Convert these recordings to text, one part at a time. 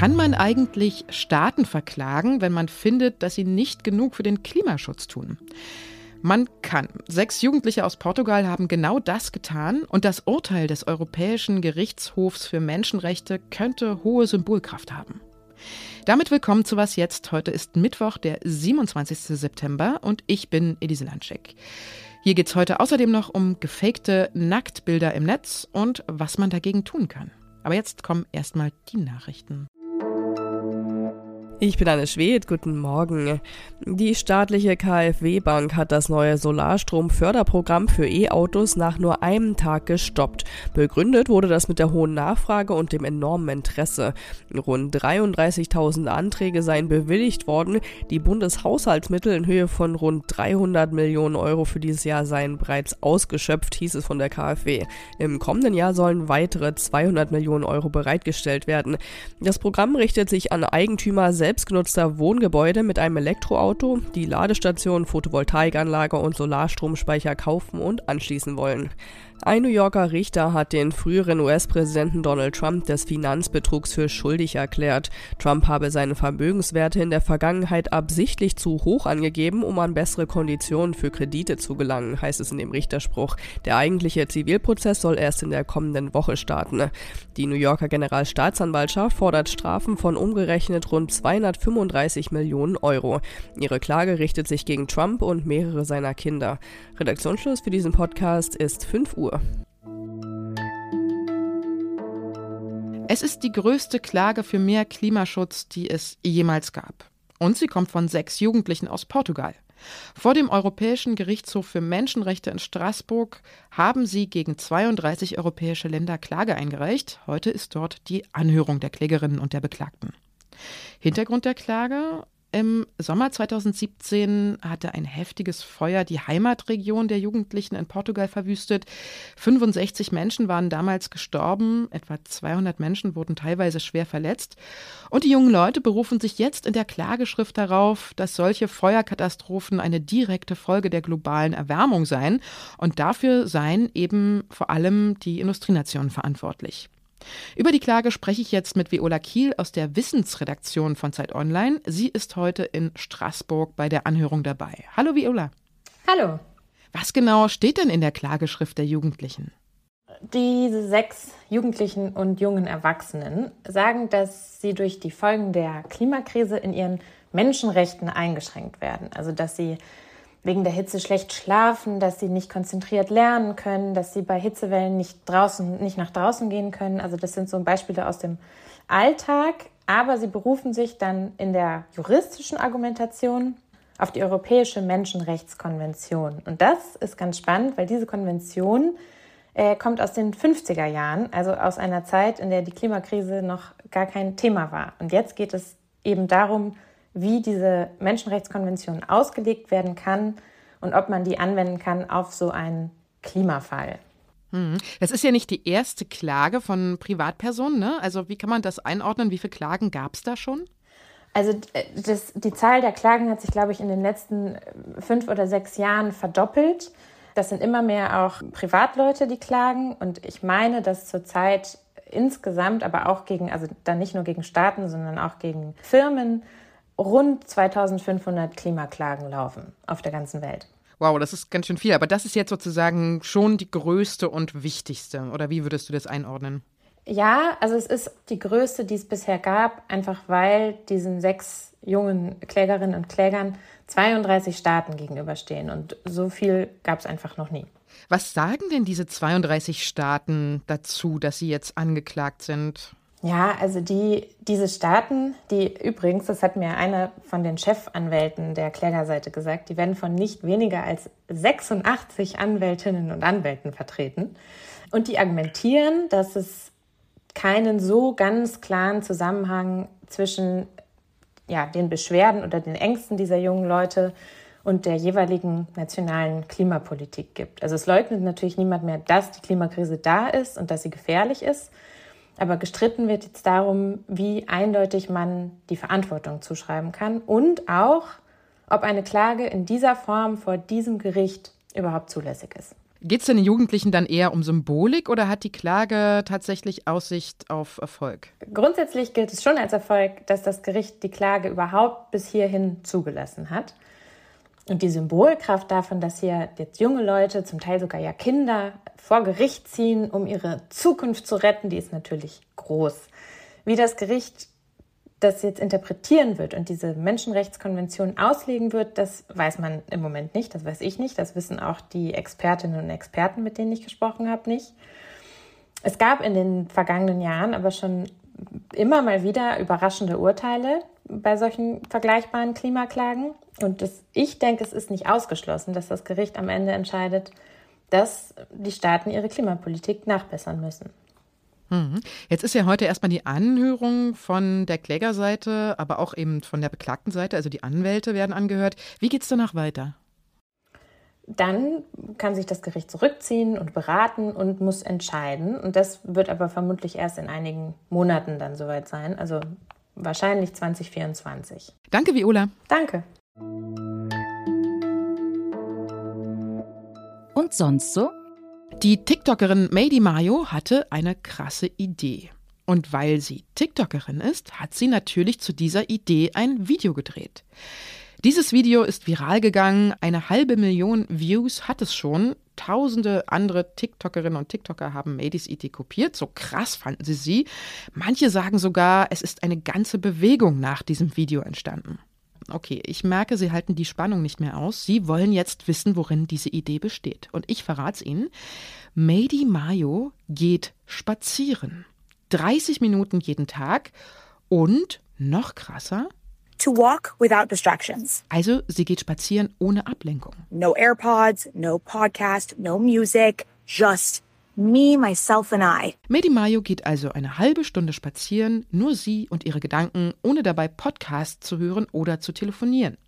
Kann man eigentlich Staaten verklagen, wenn man findet, dass sie nicht genug für den Klimaschutz tun? Man kann. Sechs Jugendliche aus Portugal haben genau das getan und das Urteil des Europäischen Gerichtshofs für Menschenrechte könnte hohe Symbolkraft haben. Damit willkommen zu Was Jetzt. Heute ist Mittwoch, der 27. September und ich bin Elise Landschek. Hier geht es heute außerdem noch um gefakte Nacktbilder im Netz und was man dagegen tun kann. Aber jetzt kommen erstmal die Nachrichten. Ich bin Anne Schwed, guten Morgen. Die staatliche KfW-Bank hat das neue Solarstrom-Förderprogramm für E-Autos nach nur einem Tag gestoppt. Begründet wurde das mit der hohen Nachfrage und dem enormen Interesse. Rund 33.000 Anträge seien bewilligt worden. Die Bundeshaushaltsmittel in Höhe von rund 300 Millionen Euro für dieses Jahr seien bereits ausgeschöpft, hieß es von der KfW. Im kommenden Jahr sollen weitere 200 Millionen Euro bereitgestellt werden. Das Programm richtet sich an Eigentümer selbst selbstgenutzter Wohngebäude mit einem Elektroauto, die Ladestation, Photovoltaikanlage und Solarstromspeicher kaufen und anschließen wollen. Ein New Yorker Richter hat den früheren US-Präsidenten Donald Trump des Finanzbetrugs für schuldig erklärt. Trump habe seine Vermögenswerte in der Vergangenheit absichtlich zu hoch angegeben, um an bessere Konditionen für Kredite zu gelangen, heißt es in dem Richterspruch. Der eigentliche Zivilprozess soll erst in der kommenden Woche starten. Die New Yorker Generalstaatsanwaltschaft fordert Strafen von umgerechnet rund 235 Millionen Euro. Ihre Klage richtet sich gegen Trump und mehrere seiner Kinder. Redaktionsschluss für diesen Podcast ist 5 Uhr. Uhr. Es ist die größte Klage für mehr Klimaschutz, die es jemals gab. Und sie kommt von sechs Jugendlichen aus Portugal. Vor dem Europäischen Gerichtshof für Menschenrechte in Straßburg haben sie gegen 32 europäische Länder Klage eingereicht. Heute ist dort die Anhörung der Klägerinnen und der Beklagten. Hintergrund der Klage im Sommer 2017 hatte ein heftiges Feuer die Heimatregion der Jugendlichen in Portugal verwüstet. 65 Menschen waren damals gestorben, etwa 200 Menschen wurden teilweise schwer verletzt. Und die jungen Leute berufen sich jetzt in der Klageschrift darauf, dass solche Feuerkatastrophen eine direkte Folge der globalen Erwärmung seien. Und dafür seien eben vor allem die Industrienationen verantwortlich. Über die Klage spreche ich jetzt mit Viola Kiel aus der Wissensredaktion von Zeit Online. Sie ist heute in Straßburg bei der Anhörung dabei. Hallo Viola. Hallo. Was genau steht denn in der Klageschrift der Jugendlichen? Diese sechs Jugendlichen und jungen Erwachsenen sagen, dass sie durch die Folgen der Klimakrise in ihren Menschenrechten eingeschränkt werden. Also dass sie wegen der Hitze schlecht schlafen, dass sie nicht konzentriert lernen können, dass sie bei Hitzewellen nicht draußen, nicht nach draußen gehen können. Also das sind so Beispiele aus dem Alltag. Aber sie berufen sich dann in der juristischen Argumentation auf die Europäische Menschenrechtskonvention. Und das ist ganz spannend, weil diese Konvention äh, kommt aus den 50er Jahren, also aus einer Zeit, in der die Klimakrise noch gar kein Thema war. Und jetzt geht es eben darum, wie diese Menschenrechtskonvention ausgelegt werden kann und ob man die anwenden kann auf so einen Klimafall. Hm. Das ist ja nicht die erste Klage von Privatpersonen. Ne? Also wie kann man das einordnen? Wie viele Klagen gab es da schon? Also äh, das, die Zahl der Klagen hat sich, glaube ich, in den letzten äh, fünf oder sechs Jahren verdoppelt. Das sind immer mehr auch Privatleute, die klagen. Und ich meine, dass zurzeit insgesamt, aber auch gegen, also dann nicht nur gegen Staaten, sondern auch gegen Firmen, rund 2500 Klimaklagen laufen auf der ganzen Welt. Wow, das ist ganz schön viel. Aber das ist jetzt sozusagen schon die größte und wichtigste. Oder wie würdest du das einordnen? Ja, also es ist die größte, die es bisher gab, einfach weil diesen sechs jungen Klägerinnen und Klägern 32 Staaten gegenüberstehen. Und so viel gab es einfach noch nie. Was sagen denn diese 32 Staaten dazu, dass sie jetzt angeklagt sind? Ja, also die, diese Staaten, die übrigens, das hat mir einer von den Chefanwälten der Klägerseite gesagt, die werden von nicht weniger als 86 Anwältinnen und Anwälten vertreten. Und die argumentieren, dass es keinen so ganz klaren Zusammenhang zwischen ja, den Beschwerden oder den Ängsten dieser jungen Leute und der jeweiligen nationalen Klimapolitik gibt. Also es leugnet natürlich niemand mehr, dass die Klimakrise da ist und dass sie gefährlich ist. Aber gestritten wird jetzt darum, wie eindeutig man die Verantwortung zuschreiben kann und auch, ob eine Klage in dieser Form vor diesem Gericht überhaupt zulässig ist. Geht es den Jugendlichen dann eher um Symbolik oder hat die Klage tatsächlich Aussicht auf Erfolg? Grundsätzlich gilt es schon als Erfolg, dass das Gericht die Klage überhaupt bis hierhin zugelassen hat. Und die Symbolkraft davon, dass hier jetzt junge Leute, zum Teil sogar ja Kinder, vor Gericht ziehen, um ihre Zukunft zu retten, die ist natürlich groß. Wie das Gericht das jetzt interpretieren wird und diese Menschenrechtskonvention auslegen wird, das weiß man im Moment nicht, das weiß ich nicht, das wissen auch die Expertinnen und Experten, mit denen ich gesprochen habe, nicht. Es gab in den vergangenen Jahren aber schon immer mal wieder überraschende Urteile bei solchen vergleichbaren Klimaklagen. Und das, ich denke, es ist nicht ausgeschlossen, dass das Gericht am Ende entscheidet, dass die Staaten ihre Klimapolitik nachbessern müssen. Mhm. Jetzt ist ja heute erstmal die Anhörung von der Klägerseite, aber auch eben von der beklagten Seite, also die Anwälte werden angehört. Wie geht es danach weiter? Dann kann sich das Gericht zurückziehen und beraten und muss entscheiden. Und das wird aber vermutlich erst in einigen Monaten dann soweit sein, also wahrscheinlich 2024. Danke, Viola. Danke. Und sonst so? Die TikTokerin Mady Mayo hatte eine krasse Idee. Und weil sie TikTokerin ist, hat sie natürlich zu dieser Idee ein Video gedreht. Dieses Video ist viral gegangen, eine halbe Million Views hat es schon. Tausende andere TikTokerinnen und TikToker haben Madys Idee kopiert. So krass fanden sie sie. Manche sagen sogar, es ist eine ganze Bewegung nach diesem Video entstanden. Okay, ich merke, Sie halten die Spannung nicht mehr aus. Sie wollen jetzt wissen, worin diese Idee besteht. Und ich verrate es Ihnen. Mady Mayo geht spazieren. 30 Minuten jeden Tag und noch krasser. To walk without distractions. Also, sie geht spazieren ohne Ablenkung. No AirPods, no podcast, no music, just Me, myself and I. Medi Mayo geht also eine halbe Stunde spazieren, nur sie und ihre Gedanken, ohne dabei Podcasts zu hören oder zu telefonieren.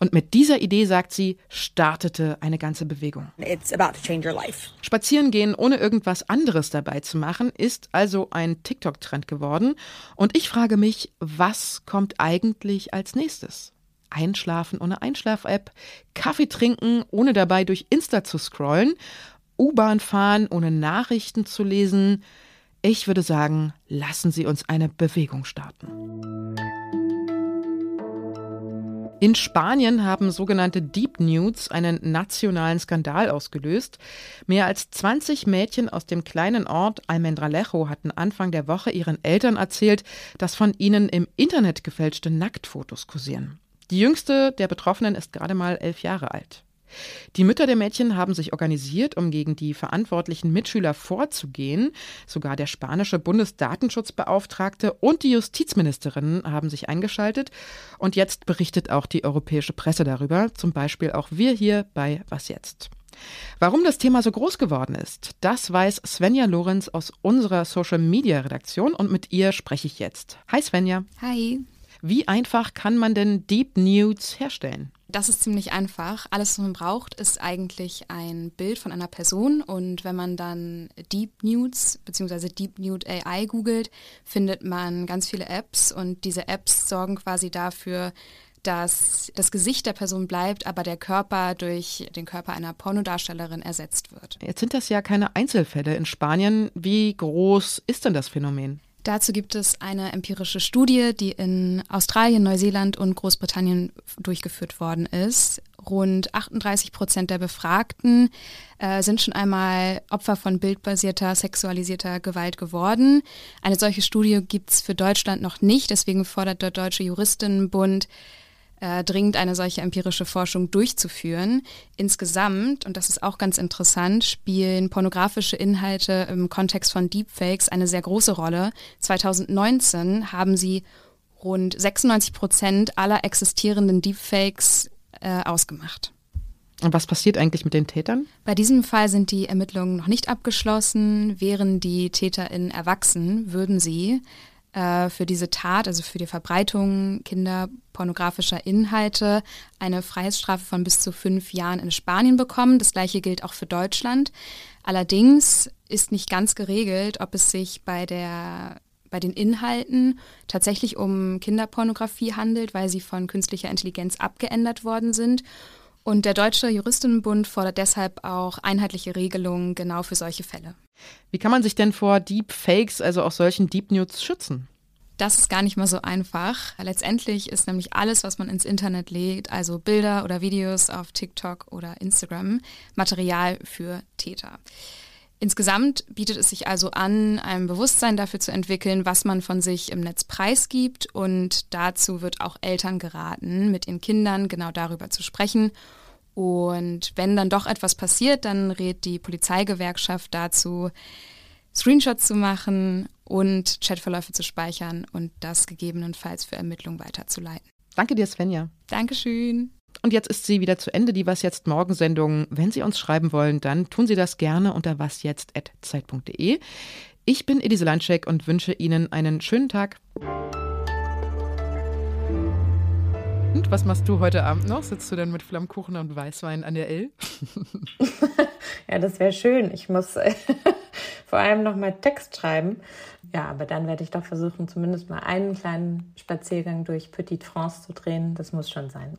Und mit dieser Idee, sagt sie, startete eine ganze Bewegung. It's about to change your life. Spazieren gehen, ohne irgendwas anderes dabei zu machen, ist also ein TikTok-Trend geworden. Und ich frage mich, was kommt eigentlich als nächstes? Einschlafen ohne Einschlaf-App, Kaffee trinken, ohne dabei durch Insta zu scrollen U-Bahn fahren, ohne Nachrichten zu lesen. Ich würde sagen, lassen Sie uns eine Bewegung starten. In Spanien haben sogenannte Deep Nudes einen nationalen Skandal ausgelöst. Mehr als 20 Mädchen aus dem kleinen Ort Almendralejo hatten Anfang der Woche ihren Eltern erzählt, dass von ihnen im Internet gefälschte Nacktfotos kursieren. Die jüngste der Betroffenen ist gerade mal elf Jahre alt. Die Mütter der Mädchen haben sich organisiert, um gegen die verantwortlichen Mitschüler vorzugehen. Sogar der spanische Bundesdatenschutzbeauftragte und die Justizministerin haben sich eingeschaltet. Und jetzt berichtet auch die europäische Presse darüber, zum Beispiel auch wir hier bei Was jetzt. Warum das Thema so groß geworden ist, das weiß Svenja Lorenz aus unserer Social Media Redaktion und mit ihr spreche ich jetzt. Hi Svenja. Hi. Wie einfach kann man denn Deep Nudes herstellen? Das ist ziemlich einfach. Alles, was man braucht, ist eigentlich ein Bild von einer Person und wenn man dann Deep Nudes bzw. Deep Nude AI googelt, findet man ganz viele Apps und diese Apps sorgen quasi dafür, dass das Gesicht der Person bleibt, aber der Körper durch den Körper einer Pornodarstellerin ersetzt wird. Jetzt sind das ja keine Einzelfälle in Spanien. Wie groß ist denn das Phänomen? Dazu gibt es eine empirische Studie, die in Australien, Neuseeland und Großbritannien durchgeführt worden ist. Rund 38 Prozent der Befragten äh, sind schon einmal Opfer von bildbasierter, sexualisierter Gewalt geworden. Eine solche Studie gibt es für Deutschland noch nicht. Deswegen fordert der Deutsche Juristinnenbund äh, dringend eine solche empirische Forschung durchzuführen. Insgesamt, und das ist auch ganz interessant, spielen pornografische Inhalte im Kontext von Deepfakes eine sehr große Rolle. 2019 haben sie rund 96 Prozent aller existierenden Deepfakes äh, ausgemacht. Und was passiert eigentlich mit den Tätern? Bei diesem Fall sind die Ermittlungen noch nicht abgeschlossen. Wären die TäterInnen erwachsen, würden sie äh, für diese Tat, also für die Verbreitung kinderpornografischer Inhalte, eine Freiheitsstrafe von bis zu fünf Jahren in Spanien bekommen. Das gleiche gilt auch für Deutschland. Allerdings ist nicht ganz geregelt, ob es sich bei der bei den Inhalten tatsächlich um Kinderpornografie handelt, weil sie von künstlicher Intelligenz abgeändert worden sind Und der Deutsche Juristinnenbund fordert deshalb auch einheitliche Regelungen genau für solche Fälle. Wie kann man sich denn vor Deepfakes, also auch solchen Deep News, schützen? Das ist gar nicht mal so einfach. Letztendlich ist nämlich alles, was man ins Internet legt, also Bilder oder Videos auf TikTok oder Instagram, Material für Täter. Insgesamt bietet es sich also an, ein Bewusstsein dafür zu entwickeln, was man von sich im Netz preisgibt. Und dazu wird auch Eltern geraten, mit ihren Kindern genau darüber zu sprechen. Und wenn dann doch etwas passiert, dann rät die Polizeigewerkschaft dazu, Screenshots zu machen und Chatverläufe zu speichern und das gegebenenfalls für Ermittlungen weiterzuleiten. Danke dir, Svenja. Dankeschön. Und jetzt ist sie wieder zu Ende, die Was jetzt Morgensendung. Wenn Sie uns schreiben wollen, dann tun Sie das gerne unter wasjetzt.zeit.de. Ich bin Elise Landschek und wünsche Ihnen einen schönen Tag. Und was machst du heute Abend noch? Sitzt du denn mit Flammkuchen und Weißwein an der L? ja, das wäre schön. Ich muss vor allem noch mal Text schreiben. Ja, aber dann werde ich doch versuchen, zumindest mal einen kleinen Spaziergang durch Petite France zu drehen. Das muss schon sein.